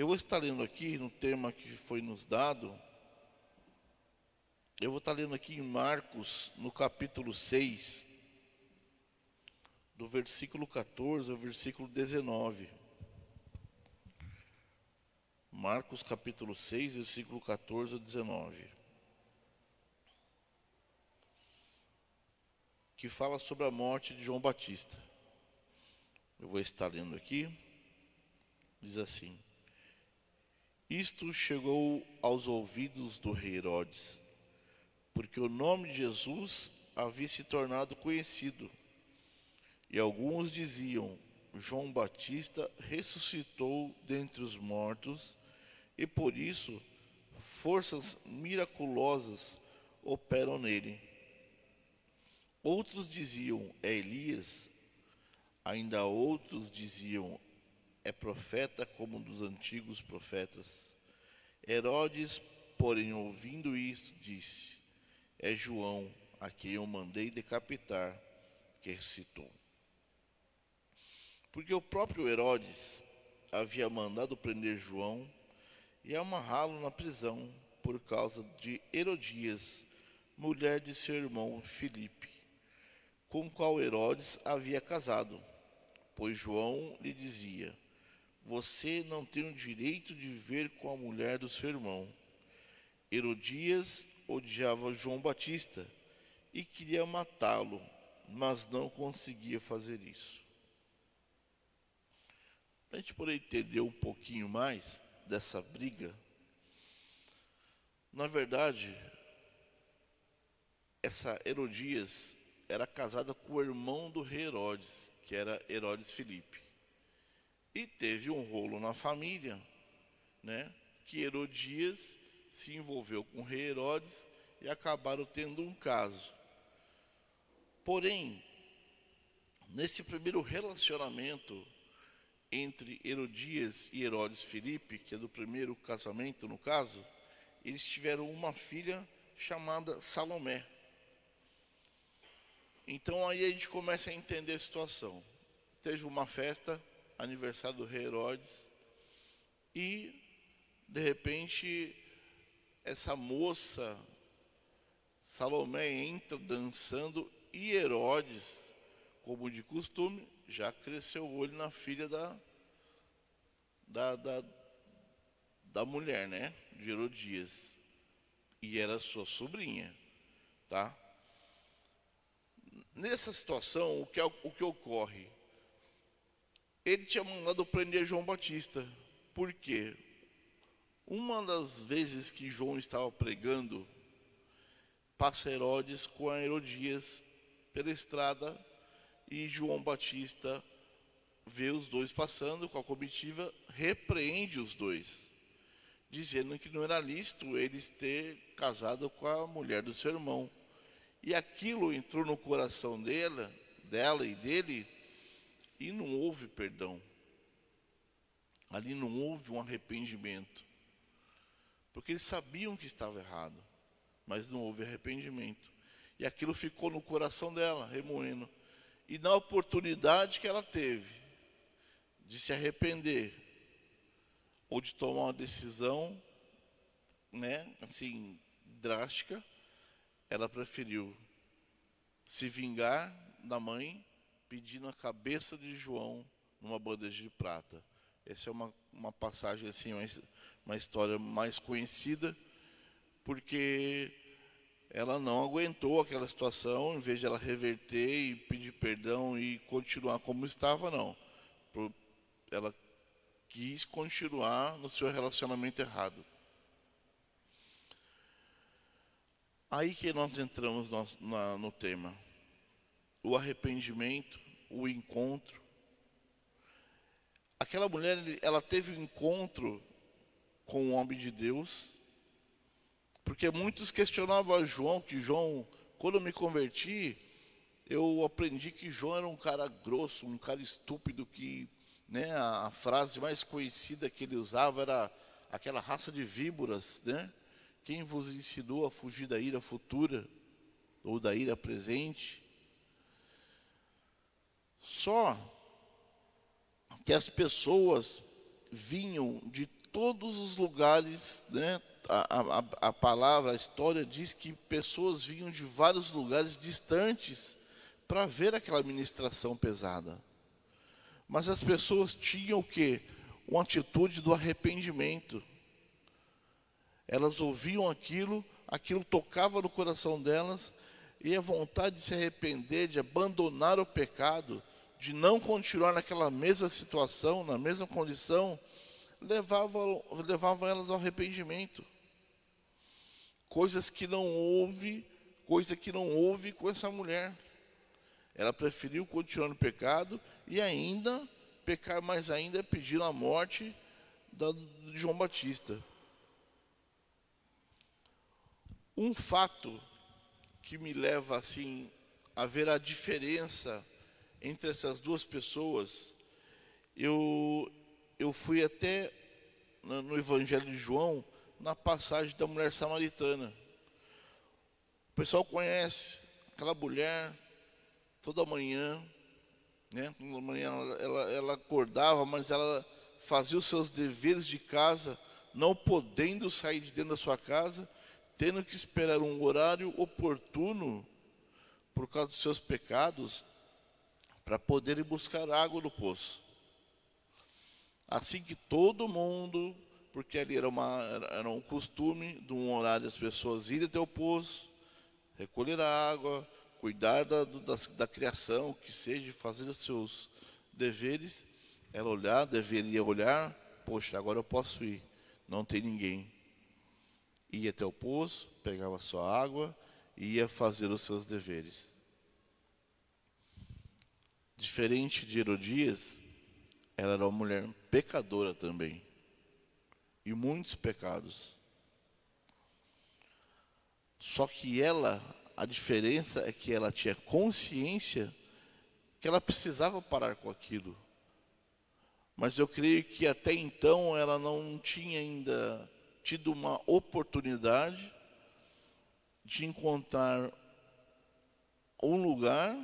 Eu vou estar lendo aqui no tema que foi nos dado. Eu vou estar lendo aqui em Marcos, no capítulo 6, do versículo 14 ao versículo 19. Marcos capítulo 6, versículo 14 ao 19. Que fala sobre a morte de João Batista. Eu vou estar lendo aqui. Diz assim: Isto chegou aos ouvidos do rei Herodes, porque o nome de Jesus havia se tornado conhecido. E alguns diziam: João Batista ressuscitou dentre os mortos e por isso forças miraculosas operam nele. Outros diziam, é Elias, ainda outros diziam, é profeta como um dos antigos profetas. Herodes, porém, ouvindo isso, disse: É João, a quem eu mandei decapitar, que ressuscitou. Porque o próprio Herodes havia mandado prender João e amarrá-lo na prisão por causa de Herodias, mulher de seu irmão Filipe, com qual Herodes havia casado, pois João lhe dizia: Você não tem o direito de viver com a mulher do seu irmão. Herodias odiava João Batista e queria matá-lo, mas não conseguia fazer isso. Para a gente poder entender um pouquinho mais, dessa briga, na verdade, essa Herodias era casada com o irmão do rei Herodes, que era Herodes Filipe. E teve um rolo na família, né? Que Herodias se envolveu com o rei Herodes e acabaram tendo um caso. Porém, nesse primeiro relacionamento entre Herodias e Herodes Filipe, que é do primeiro casamento no caso, eles tiveram uma filha chamada Salomé. Então aí a gente começa a entender a situação. Teve uma festa, aniversário do rei Herodes, e de repente essa moça Salomé entra dançando e Herodes, como de costume, já cresceu o olho na filha da, da, da, da mulher, né? De Herodias. E era sua sobrinha, tá? Nessa situação, o que, o que ocorre? Ele tinha mandado prender João Batista. Por quê? Uma das vezes que João estava pregando, passa Herodes com a Herodias pela estrada e João Batista vê os dois passando com a comitiva, repreende os dois, dizendo que não era lícito eles ter casado com a mulher do seu irmão. E aquilo entrou no coração dela, dela e dele, e não houve perdão. Ali não houve um arrependimento. Porque eles sabiam que estava errado, mas não houve arrependimento. E aquilo ficou no coração dela, remoendo. E na oportunidade que ela teve de se arrepender ou de tomar uma decisão, né, assim, drástica, ela preferiu se vingar da mãe, pedindo a cabeça de João numa bandeja de prata. Essa é uma, uma passagem assim, uma, uma história mais conhecida, porque ela não aguentou aquela situação, em vez de ela reverter e pedir perdão e continuar como estava, não. Ela quis continuar no seu relacionamento errado. Aí que nós entramos no, no tema. O arrependimento, o encontro. Aquela mulher, ela teve um encontro com o homem de Deus, porque muitos questionavam João, que João, quando eu me converti, eu aprendi que João era um cara grosso, um cara estúpido, que né, a frase mais conhecida que ele usava era aquela raça de víboras, né? Quem vos ensinou a fugir da ira futura ou da ira presente? Só que as pessoas vinham de todos os lugares, né, a, a, a palavra, a história diz que pessoas vinham de vários lugares distantes para ver aquela ministração pesada. Mas as pessoas tinham o quê? Uma atitude do arrependimento. Elas ouviam aquilo, aquilo tocava no coração delas, e a vontade de se arrepender, de abandonar o pecado, de não continuar naquela mesma situação, na mesma condição, levava, levava elas ao arrependimento. Coisas que não houve, coisa que não houve com essa mulher. Ela preferiu continuar no pecado e ainda pecar mais ainda pedindo a morte da, de João Batista. Um fato que me leva assim a ver a diferença entre essas duas pessoas, eu eu fui até no, Evangelho de João na passagem da mulher samaritana. O pessoal conhece aquela mulher toda manhã, né? Toda manhã ela, ela acordava, mas ela fazia os seus deveres de casa, não podendo sair de dentro da sua casa, tendo que esperar um horário oportuno por causa dos seus pecados, para poder ir buscar água no poço. Assim que todo mundo, porque ali era, uma, era um costume de um horário as pessoas irem até o poço, recolher a água, cuidar da, da, da criação, que seja, fazer os seus deveres, ela olhar, deveria olhar, poxa, agora eu posso ir, não tem ninguém. Ia até o poço, pegava sua água e ia fazer os seus deveres. Diferente de Herodias, ela era uma mulher pecadora também. E muitos pecados. Só que ela a diferença é que ela tinha consciência que ela precisava parar com aquilo. Mas eu creio que até então ela não tinha ainda tido uma oportunidade de encontrar um lugar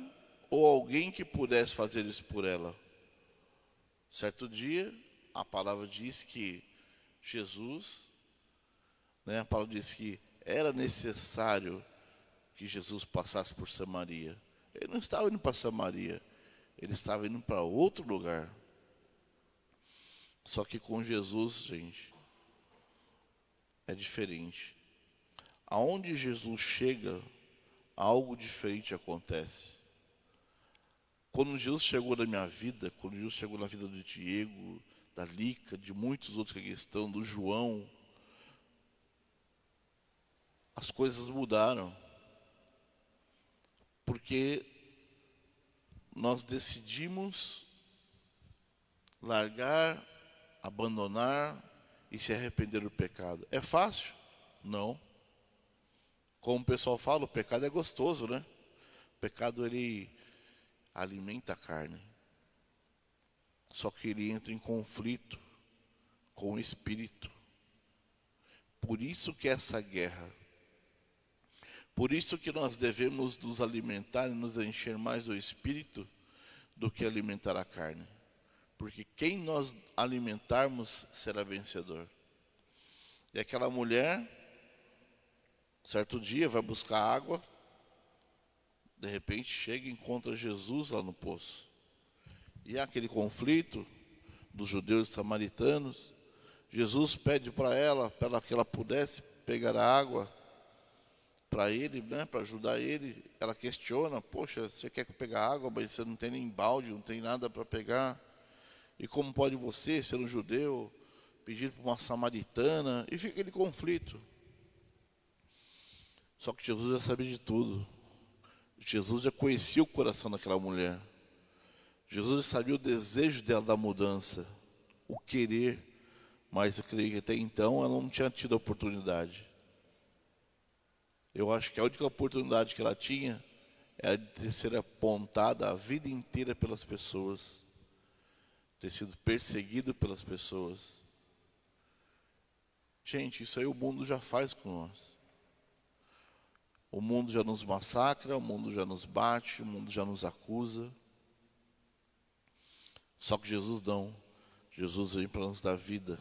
ou alguém que pudesse fazer isso por ela. Certo dia, a palavra diz que Jesus, né, a palavra diz que era necessário que Jesus passasse por Samaria. Ele não estava indo para Samaria, ele estava indo para outro lugar. Só que com Jesus, gente, é diferente. Aonde Jesus chega, algo diferente acontece. Quando Jesus chegou na minha vida, quando Jesus chegou na vida do Diego, da Lica, de muitos outros que aqui estão, do João, as coisas mudaram porque nós decidimos largar, abandonar e se arrepender do pecado. É fácil? Não. Como o pessoal fala, o pecado é gostoso, né? O pecado ele alimenta a carne. Só que ele entra em conflito com o espírito. Por isso que essa guerra por isso que nós devemos nos alimentar e nos encher mais do Espírito do que alimentar a carne. Porque quem nós alimentarmos será vencedor. E aquela mulher, certo dia, vai buscar água, de repente chega e encontra Jesus lá no poço. E há aquele conflito dos judeus e samaritanos. Jesus pede para ela, para que ela pudesse pegar a água para ele, né, para ajudar ele. Ela questiona: Poxa, você quer pegar água, mas você não tem nem balde, não tem nada para pegar. E como pode você, ser um judeu, pedir para uma samaritana? E fica aquele conflito. Só que Jesus já sabia de tudo. Jesus já conhecia o coração daquela mulher. Jesus sabia o desejo dela da mudança, o querer. Mas eu creio que até então ela não tinha tido a oportunidade. Eu acho que a única oportunidade que ela tinha era de ser apontada a vida inteira pelas pessoas, ter sido perseguido pelas pessoas. Gente, isso aí o mundo já faz com nós. O mundo já nos massacra, o mundo já nos bate, o mundo já nos acusa. Só que Jesus não. Jesus vem para nos dar vida.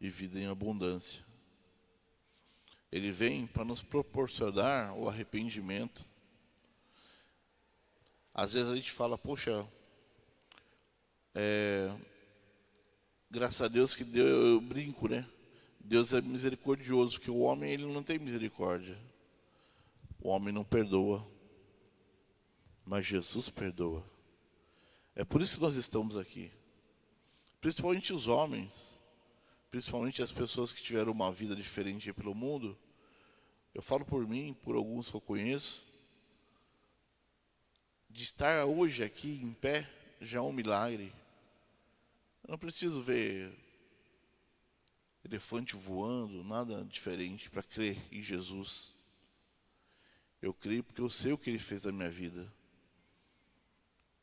e vida em abundância. Ele vem para nos proporcionar o arrependimento. Às vezes a gente fala, poxa, é, graças a Deus que Deus, eu brinco, né? Deus é misericordioso, porque o homem ele não tem misericórdia. O homem não perdoa, mas Jesus perdoa. É por isso que nós estamos aqui. Principalmente os homens, principalmente as pessoas que tiveram uma vida diferente pelo mundo. Eu falo por mim, por alguns que eu conheço. De estar hoje aqui em pé já é um milagre. Eu não preciso ver elefante voando, nada diferente para crer em Jesus. Eu creio porque eu sei o que ele fez na minha vida.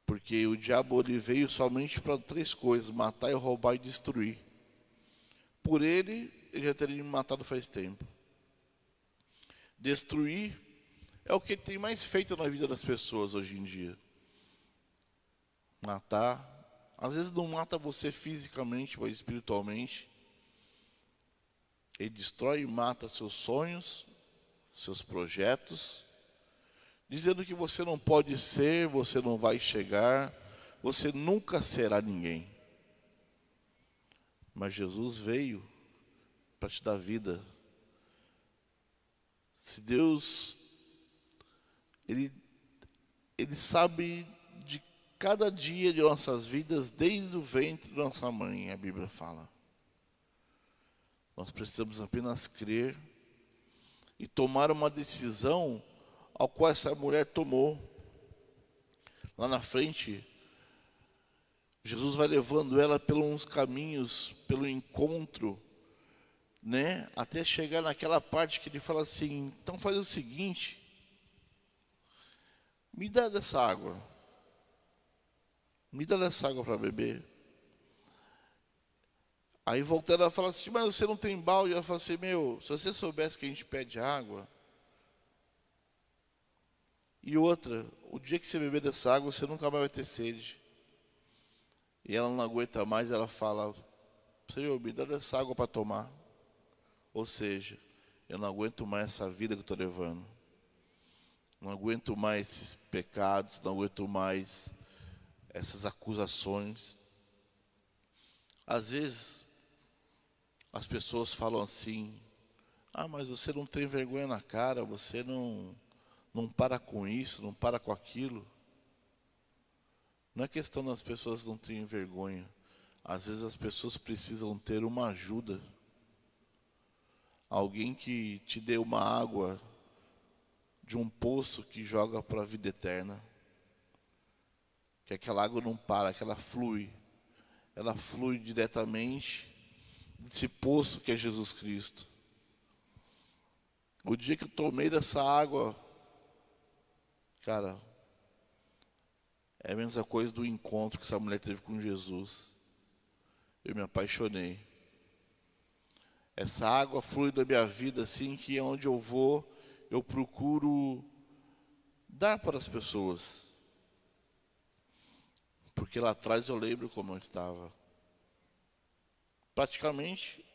Porque o diabo ele veio somente para três coisas: matar, roubar e destruir. Por ele, ele já teria me matado faz tempo. Destruir é o que ele tem mais feito na vida das pessoas hoje em dia. Matar. Às vezes não mata você fisicamente, mas espiritualmente. Ele destrói e mata seus sonhos, seus projetos, dizendo que você não pode ser, você não vai chegar, você nunca será ninguém. Mas Jesus veio para te dar vida. Se Deus, Ele, Ele sabe de cada dia de nossas vidas, desde o ventre da nossa mãe, a Bíblia fala. Nós precisamos apenas crer e tomar uma decisão ao qual essa mulher tomou. Lá na frente, Jesus vai levando ela pelos caminhos, pelo encontro, né? Até chegar naquela parte que ele fala assim: então faz o seguinte, me dá dessa água, me dá dessa água para beber. Aí voltando, ela fala assim: mas você não tem balde? Ela fala assim: meu, se você soubesse que a gente pede água, e outra, o dia que você beber dessa água, você nunca mais vai ter sede. E ela não aguenta mais, ela fala: Senhor, me dá dessa água para tomar. Ou seja, eu não aguento mais essa vida que eu estou levando. Não aguento mais esses pecados, não aguento mais essas acusações. Às vezes, as pessoas falam assim: Ah, mas você não tem vergonha na cara, você não não para com isso, não para com aquilo. Não é questão das pessoas não terem vergonha. Às vezes as pessoas precisam ter uma ajuda. Alguém que te dê uma água de um poço que joga para a vida eterna. Que aquela água não para, que ela flui. Ela flui diretamente desse poço que é Jesus Cristo. O dia que eu tomei dessa água, Cara, é a mesma coisa do encontro que essa mulher teve com Jesus. Eu me apaixonei. Essa água flui da minha vida assim que onde eu vou, eu procuro dar para as pessoas. Porque lá atrás eu lembro como eu estava. Praticamente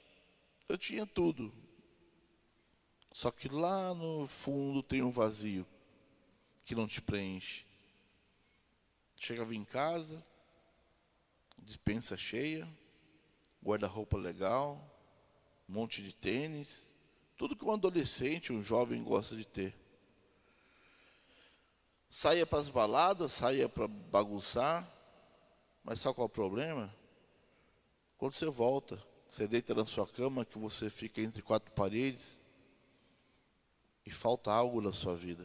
eu tinha tudo. Só que lá no fundo tem um vazio que não te preenche. Chegava em casa, dispensa cheia, guarda-roupa legal, um monte de tênis, tudo que um adolescente, um jovem gosta de ter. Saia para as baladas, saia para bagunçar, mas sabe qual é o problema? Quando você volta, você deita na sua cama, que você fica entre quatro paredes, e falta algo na sua vida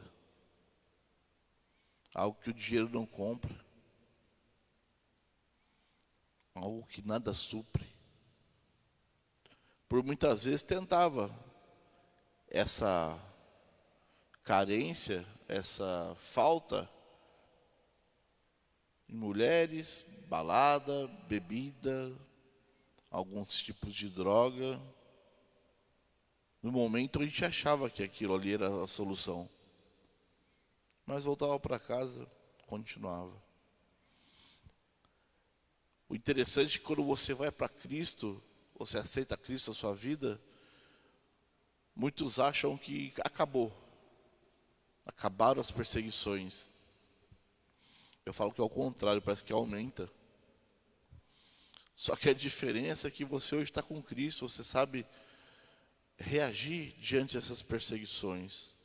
algo que o dinheiro não compra, algo que nada supre. Por muitas vezes tentava essa carência, essa falta em mulheres, balada, bebida, alguns tipos de droga. No momento a gente achava que aquilo ali era a solução. Mas voltava para casa, continuava. O interessante é que quando você vai para Cristo, você aceita Cristo na sua vida, muitos acham que acabou. Acabaram as perseguições. Eu falo que é o contrário, parece que aumenta. Só que a diferença é que você hoje está com Cristo, você sabe reagir diante dessas perseguições.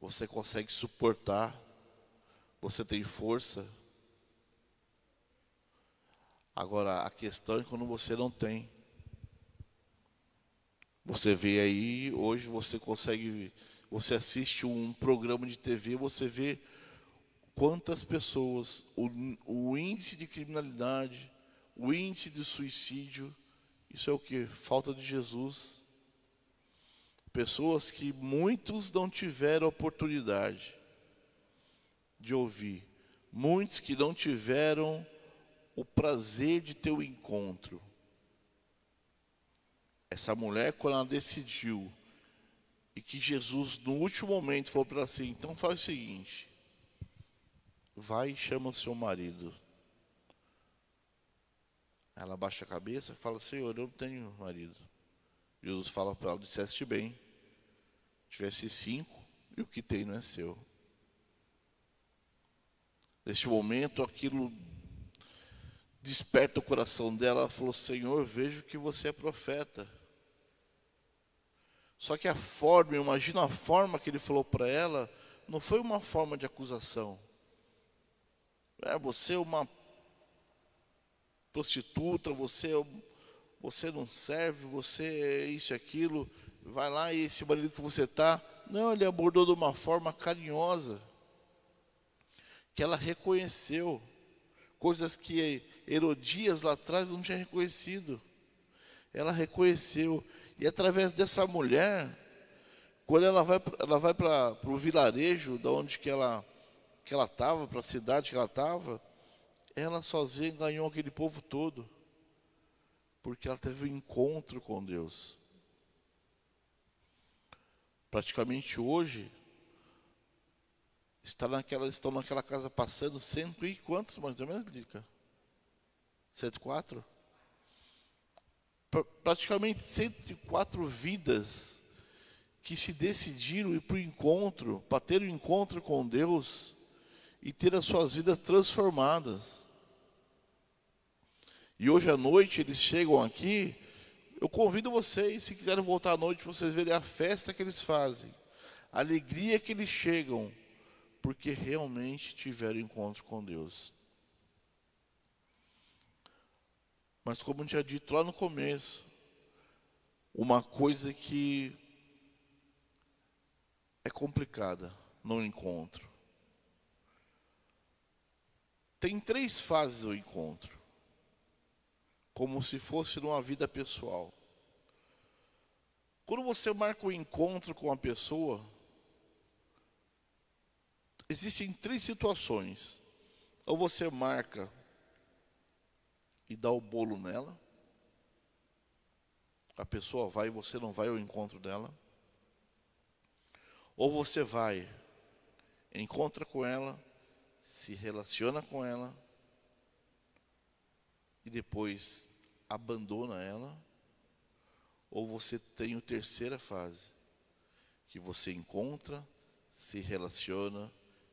Você consegue suportar, você tem força. Agora, a questão é quando você não tem. Você vê aí, hoje você consegue, você assiste um programa de TV, você vê quantas pessoas, o, o índice de criminalidade, o índice de suicídio, isso é o que? Falta de Jesus. Pessoas que muitos não tiveram oportunidade de ouvir, muitos que não tiveram o prazer de ter o encontro. Essa mulher, quando ela decidiu, e que Jesus, no último momento, falou para ela assim: então faz o seguinte, vai e chama o seu marido. Ela baixa a cabeça e fala: Senhor, eu não tenho marido. Jesus fala para ela: Disseste bem, tivesse cinco e o que tem não é seu. Neste momento, aquilo desperta o coração dela. Ela falou: Senhor, vejo que você é profeta. Só que a forma, imagina a forma que ele falou para ela, não foi uma forma de acusação. É, você é uma prostituta, você, você não serve, você é isso e aquilo, vai lá e esse marido que você está. Não, ele abordou de uma forma carinhosa, que ela reconheceu, coisas que Herodias lá atrás não tinha reconhecido. Ela reconheceu, e através dessa mulher, quando ela vai, ela vai para o vilarejo, da onde que ela que ela estava, para a cidade que ela estava, ela sozinha ganhou aquele povo todo, porque ela teve um encontro com Deus. Praticamente hoje, está naquela, estão naquela casa passando cento e quantos mais ou menos, Lica? 104? Praticamente 104 vidas que se decidiram ir para o encontro, para ter o um encontro com Deus, e ter as suas vidas transformadas. E hoje à noite eles chegam aqui. Eu convido vocês, se quiserem voltar à noite, vocês verem a festa que eles fazem, a alegria que eles chegam, porque realmente tiveram encontro com Deus. Mas como eu tinha dito lá no começo, uma coisa que é complicada no encontro. Tem três fases o encontro, como se fosse numa vida pessoal. Quando você marca o um encontro com a pessoa, existem três situações. Ou você marca e dá o bolo nela, a pessoa vai e você não vai ao encontro dela. Ou você vai, encontra com ela, se relaciona com ela e depois abandona ela, ou você tem a terceira fase, que você encontra, se relaciona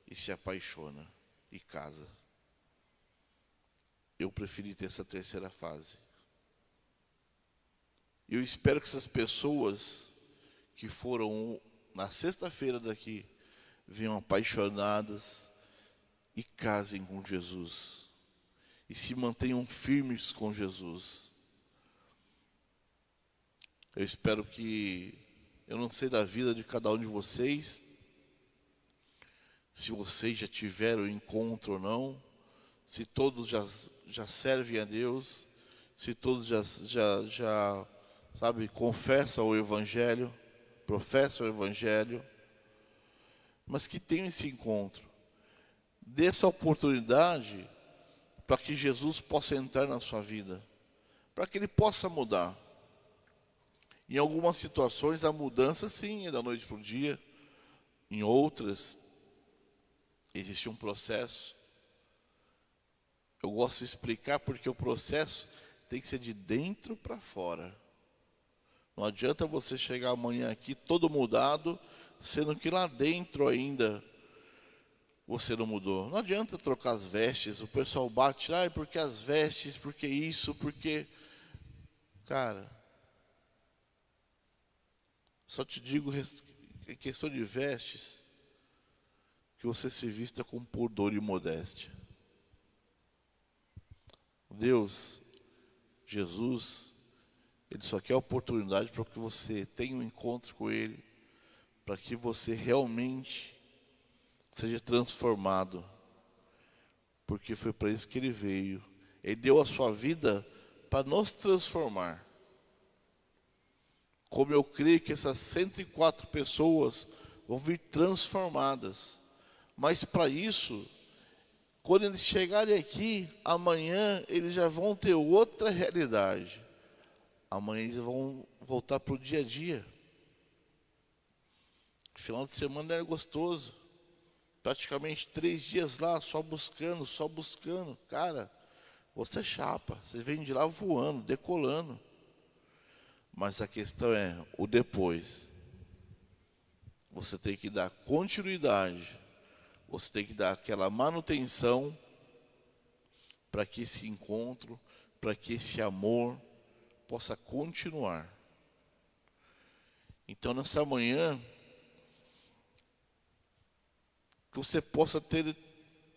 e se apaixona e casa. Eu preferi ter essa terceira fase. Eu espero que essas pessoas que foram na sexta-feira daqui venham apaixonadas, e casem com Jesus. E se mantenham firmes com Jesus. Eu espero que, eu não sei da vida de cada um de vocês, se vocês já tiveram encontro ou não, se todos já, já servem a Deus, se todos já, já, já sabe, confessam o Evangelho, professam o Evangelho, mas que tenham esse encontro dê essa oportunidade para que Jesus possa entrar na sua vida, para que ele possa mudar. Em algumas situações a mudança sim é da noite para o dia, em outras existe um processo. Eu gosto de explicar porque o processo tem que ser de dentro para fora. Não adianta você chegar amanhã aqui todo mudado, sendo que lá dentro ainda você não mudou. Não adianta trocar as vestes. O pessoal bate, ah, porque as vestes, porque isso, porque. Cara, só te digo em questão de vestes, que você se vista com pudor e modéstia. Deus, Jesus, Ele só quer oportunidade para que você tenha um encontro com Ele, para que você realmente seja transformado, porque foi para isso que Ele veio. Ele deu a sua vida para nos transformar. Como eu creio que essas 104 pessoas vão vir transformadas. Mas para isso, quando eles chegarem aqui, amanhã eles já vão ter outra realidade. Amanhã eles vão voltar para o dia a dia. Final de semana era gostoso. Praticamente três dias lá, só buscando, só buscando. Cara, você é chapa. Você vem de lá voando, decolando. Mas a questão é o depois. Você tem que dar continuidade. Você tem que dar aquela manutenção para que esse encontro, para que esse amor possa continuar. Então, nessa manhã, que você possa ter,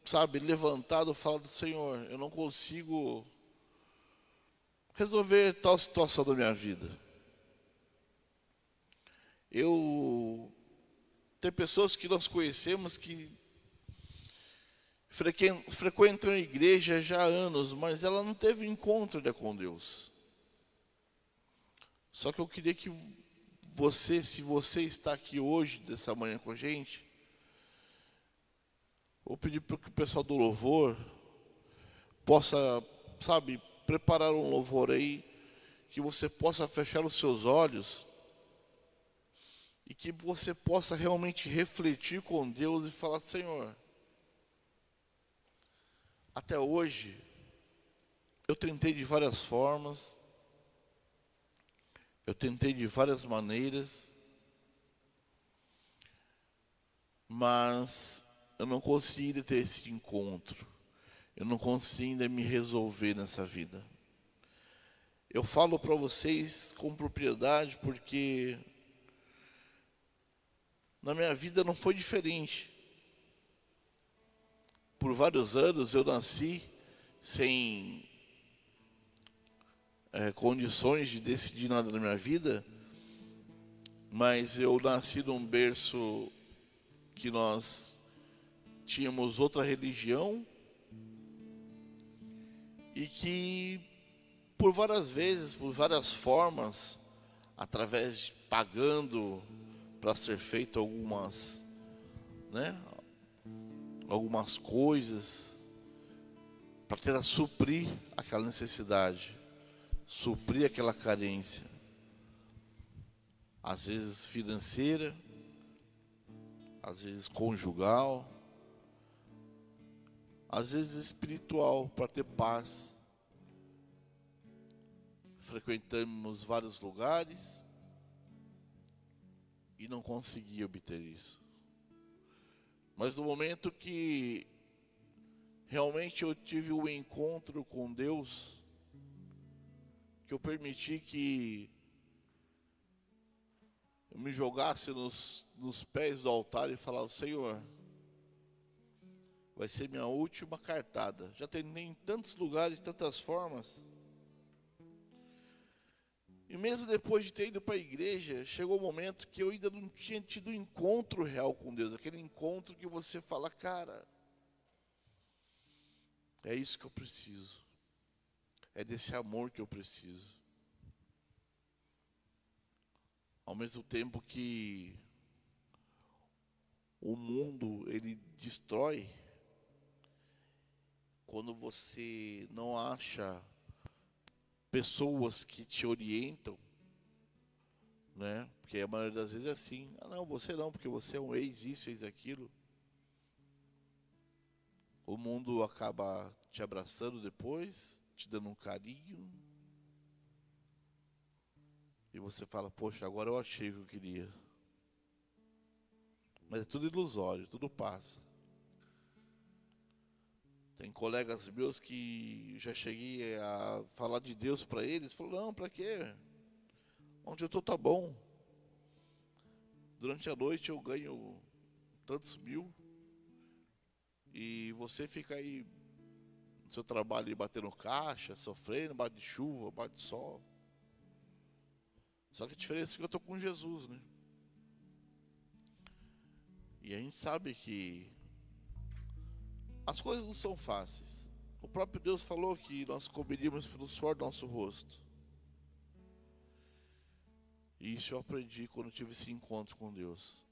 sabe, levantado e falado: Senhor, eu não consigo resolver tal situação da minha vida. Eu tem pessoas que nós conhecemos que frequentam a igreja já há anos, mas ela não teve encontro com Deus. Só que eu queria que você, se você está aqui hoje, dessa manhã com a gente, vou pedir para que o pessoal do louvor possa, sabe, preparar um louvor aí, que você possa fechar os seus olhos e que você possa realmente refletir com Deus e falar: Senhor, até hoje eu tentei de várias formas, eu tentei de várias maneiras, mas eu não consegui ter esse encontro, eu não consegui ainda me resolver nessa vida. Eu falo para vocês com propriedade porque na minha vida não foi diferente. Por vários anos eu nasci sem é, condições de decidir nada na minha vida, mas eu nasci num berço que nós tínhamos outra religião e que por várias vezes, por várias formas, através de pagando para ser feito algumas, né, algumas coisas para tentar suprir aquela necessidade, suprir aquela carência, às vezes financeira, às vezes conjugal, às vezes espiritual, para ter paz. Frequentamos vários lugares, e não consegui obter isso. Mas no momento que realmente eu tive o um encontro com Deus, que eu permiti que eu me jogasse nos, nos pés do altar e falasse, Senhor, vai ser minha última cartada. Já tentei em tantos lugares, tantas formas. E mesmo depois de ter ido para a igreja, chegou o um momento que eu ainda não tinha tido encontro real com Deus, aquele encontro que você fala, cara, é isso que eu preciso. É desse amor que eu preciso. Ao mesmo tempo que o mundo ele destrói quando você não acha pessoas que te orientam, né? Porque a maioria das vezes é assim. Ah, não, você não, porque você é um ex isso, ex aquilo. O mundo acaba te abraçando depois, te dando um carinho, E você fala, poxa, agora eu achei o que eu queria. Mas é tudo ilusório, tudo passa. Tem colegas meus que já cheguei a falar de Deus para eles, falou, não, para quê? Onde eu estou tá bom. Durante a noite eu ganho tantos mil. E você fica aí no seu trabalho batendo caixa, sofrendo, bate de chuva, bate de sol. Só que a diferença é que eu estou com Jesus, né? E a gente sabe que as coisas não são fáceis. O próprio Deus falou que nós comeríamos pelo suor do nosso rosto. E isso eu aprendi quando tive esse encontro com Deus.